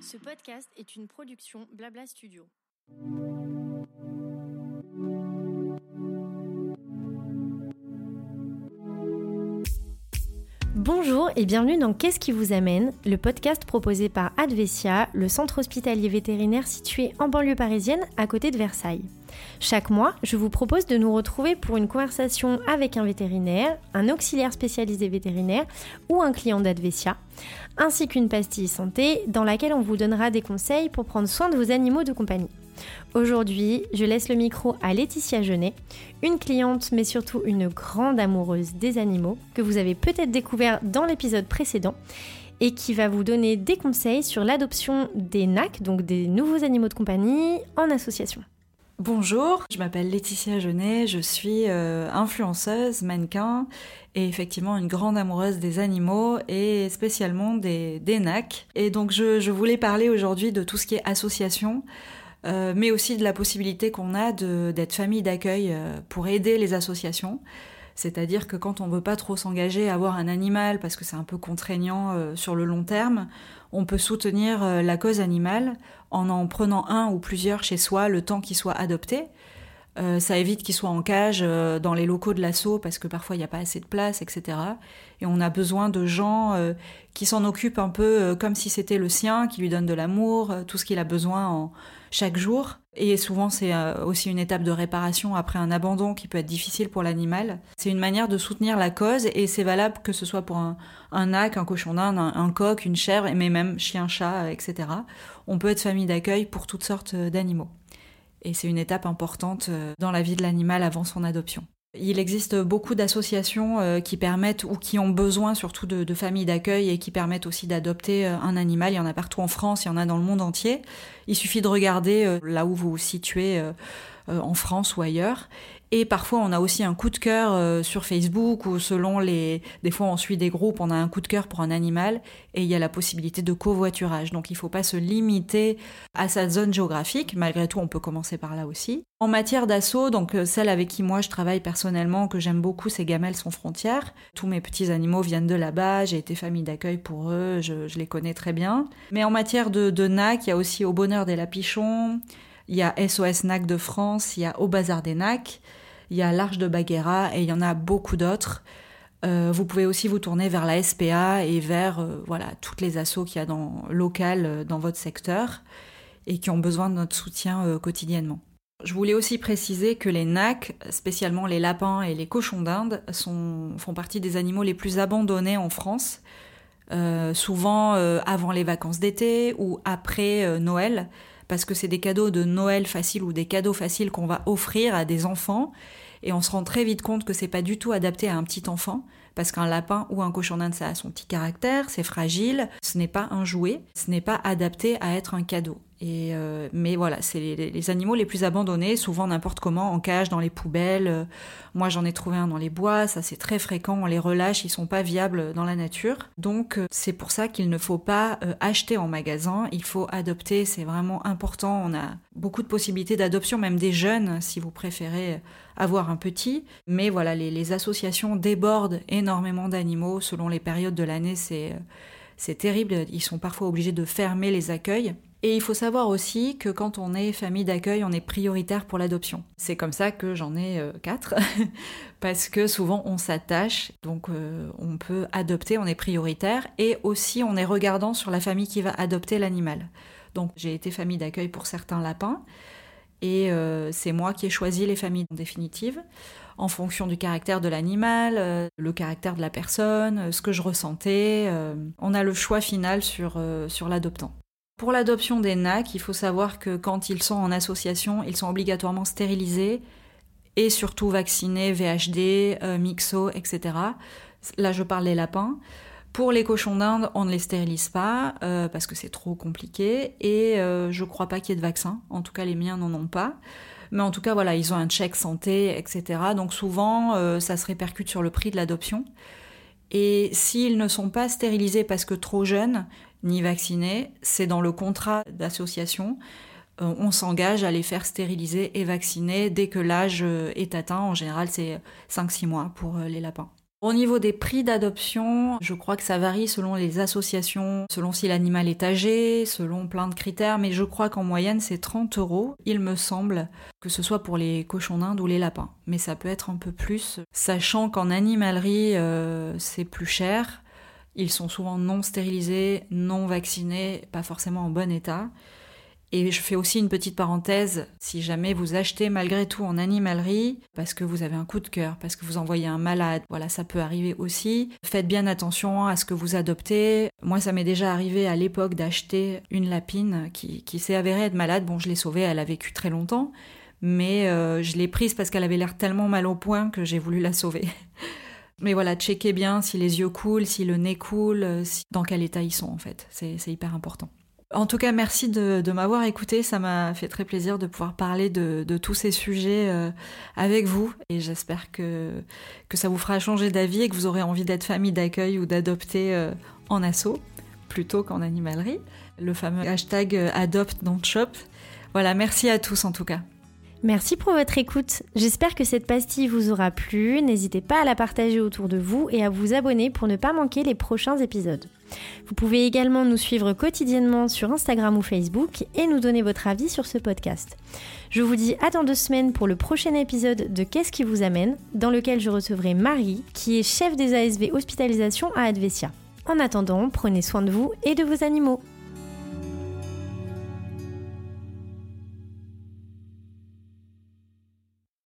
Ce podcast est une production Blabla Studio. Bonjour et bienvenue dans Qu'est-ce qui vous amène, le podcast proposé par Advesia, le centre hospitalier vétérinaire situé en banlieue parisienne à côté de Versailles. Chaque mois, je vous propose de nous retrouver pour une conversation avec un vétérinaire, un auxiliaire spécialisé vétérinaire ou un client d'Advesia, ainsi qu'une pastille santé dans laquelle on vous donnera des conseils pour prendre soin de vos animaux de compagnie. Aujourd'hui, je laisse le micro à Laetitia Genet, une cliente mais surtout une grande amoureuse des animaux que vous avez peut-être découvert dans l'épisode précédent et qui va vous donner des conseils sur l'adoption des NAC, donc des nouveaux animaux de compagnie, en association. Bonjour, je m'appelle Laetitia Genet, je suis euh, influenceuse, mannequin et effectivement une grande amoureuse des animaux et spécialement des, NAC. Et donc je voulais parler aujourd'hui de tout ce qui est association, euh, mais aussi de la possibilité qu'on a d'être famille d'accueil euh, pour aider les associations. C'est-à-dire que quand on veut pas trop s'engager à avoir un animal parce que c'est un peu contraignant sur le long terme, on peut soutenir euh, la cause animale en en prenant un ou plusieurs chez soi le temps qu'ils soient adoptés. Euh, ça évite qu'ils soient en cage euh, dans les locaux de l'assaut parce que parfois il n'y a pas assez de place, etc. Et on a besoin de gens qui s'en occupent un peu comme si c'était le sien, qui lui donnent de l'amour, tout ce qu'il a besoin en, chaque jour. Et souvent, c'est aussi une étape de réparation après un abandon qui peut être difficile pour l'animal. C'est une manière de soutenir la cause et c'est valable que ce soit pour un, un un cochon d'Inde, un, coq, une chèvre, mais même chien, chat, etc. On peut être famille d'accueil pour toutes sortes d'animaux. Et c'est une étape importante euh, dans la vie de l'animal avant son adoption. Il existe beaucoup d'associations euh, qui permettent ou qui ont besoin surtout de, familles d'accueil et qui permettent aussi d'adopter euh, un animal. Il y en a partout en France, il y en a dans le monde entier. Il suffit de regarder là où vous vous situez en France ou ailleurs. Et parfois, on a aussi un coup de cœur euh, sur Facebook ou selon les. Des fois, on suit des groupes, on a un coup de cœur pour un animal et il y a la possibilité de covoiturage. Donc, il ne faut pas se limiter à sa zone géographique. Malgré tout, on peut commencer par là aussi. En matière d'assaut, donc euh, celle avec qui moi je travaille personnellement, que j'aime beaucoup, c'est Gamelles sans frontières. Tous mes petits animaux viennent de là-bas. J'ai été famille d'accueil pour eux. Je, les connais très bien. Mais en matière de, de NAC, il y a aussi Au Bonheur des Lapichons. Il y a SOS NAC de France, il y a Au Bazar des NAC, il y a l'Arche de Baguera et il y en a beaucoup d'autres. Euh, vous pouvez aussi vous tourner vers la SPA et vers euh, voilà toutes les assos qu'il y a dans local euh, dans votre secteur et qui ont besoin de notre soutien quotidiennement. Je voulais aussi préciser que les NAC, spécialement les lapins et les cochons d'Inde, font partie des animaux les plus abandonnés en France, souvent avant les vacances d'été ou après Noël parce que c'est des cadeaux de Noël faciles ou des cadeaux faciles qu'on va offrir à des enfants et on se rend très vite compte que c'est pas du tout adapté à un petit enfant parce qu'un lapin ou un cochon d'Inde ça a son petit caractère, c'est fragile, ce n'est pas un jouet, ce n'est pas adapté à être un cadeau. Et euh, mais voilà, c'est les, animaux les plus abandonnés, souvent n'importe comment, en cage, dans les poubelles. Euh, moi, j'en ai trouvé un dans les bois, ça c'est très fréquent. On les relâche, ils sont pas viables dans la nature. Donc euh, c'est pour ça qu'il ne faut pas acheter en magasin. Il faut adopter, c'est vraiment important. On a beaucoup de possibilités d'adoption, même des jeunes, si vous préférez avoir un petit. Mais voilà, les, les associations débordent énormément d'animaux selon les périodes de l'année. C'est c'est terrible. Ils sont parfois obligés de fermer les accueils. Et il faut savoir aussi que quand on est famille d'accueil, on est prioritaire pour l'adoption. C'est comme ça que j'en ai euh, quatre, parce que souvent on s'attache, donc euh, on peut adopter, on est prioritaire, et aussi on est regardant sur la famille qui va adopter l'animal. Donc j'ai été famille d'accueil pour certains lapins, et euh, c'est moi qui ai choisi les familles définitives en fonction du caractère de l'animal, le caractère de la personne, ce que je ressentais. on a le choix final sur, sur l'adoptant. Pour l'adoption des NAC, il faut savoir que quand ils sont en association, ils sont obligatoirement stérilisés et surtout vaccinés VHD, euh, Mixo, etc. Là, je parle des lapins. Pour les cochons d'Inde, on ne les stérilise pas euh, parce que c'est trop compliqué et euh, je crois pas qu'il y ait de vaccin. En tout cas, les miens n'en ont pas. Mais en tout cas, voilà, ils ont un check santé, etc. Donc souvent, ça se répercute sur le prix de l'adoption. Et s'ils ne sont pas stérilisés parce que trop jeunes, ni vaccinés, c'est dans le contrat d'association. Euh, on s'engage à les faire stériliser et vacciner dès que l'âge euh, est atteint. En général, c'est 5-6 mois pour euh, les lapins. Au niveau des prix d'adoption, je crois que ça varie selon les associations, selon si l'animal est âgé, selon plein de critères, mais je crois qu'en moyenne c'est 30 euros, il me semble, que ce soit pour les cochons d'Inde ou les lapins. Mais ça peut être un peu plus, sachant qu'en animalerie c'est plus cher. Ils sont souvent non stérilisés, non vaccinés, pas forcément en bon état. Et je fais aussi une petite parenthèse, si jamais vous achetez malgré tout en animalerie, parce que vous avez un coup de cœur, parce que vous envoyez un malade, voilà, ça peut arriver aussi. Faites bien attention à ce que vous adoptez. Moi, ça m'est déjà arrivé à l'époque d'acheter une lapine qui, s'est avérée être malade. Bon, je l'ai sauvée, elle a vécu très longtemps, mais euh, je l'ai prise parce qu'elle avait l'air tellement mal au point que j'ai voulu la sauver. Mais voilà, checkez bien si les yeux coulent, si le nez coule, euh, dans quel état ils sont en fait. C'est hyper important. En tout cas, merci de, m'avoir écouté. Ça m'a fait très plaisir de pouvoir parler de, tous ces sujets euh, avec vous. Et j'espère que, que ça vous fera changer d'avis et que vous aurez envie d'être famille d'accueil ou d'adopter euh, en assaut plutôt qu'en animalerie. Le fameux hashtag euh, Adopt Don't Shop. Voilà, merci à tous en tout cas. Merci pour votre écoute. J'espère que cette pastille vous aura plu. N'hésitez pas à la partager autour de vous et à vous abonner pour ne pas manquer les prochains épisodes. Vous pouvez également nous suivre quotidiennement sur Instagram ou Facebook et nous donner votre avis sur ce podcast. Je vous dis à dans deux semaines pour le prochain épisode de Qu'est-ce qui vous amène, dans lequel je recevrai Marie, qui est chef des ASV hospitalisation à Advesia. En attendant, prenez soin de vous et de vos animaux.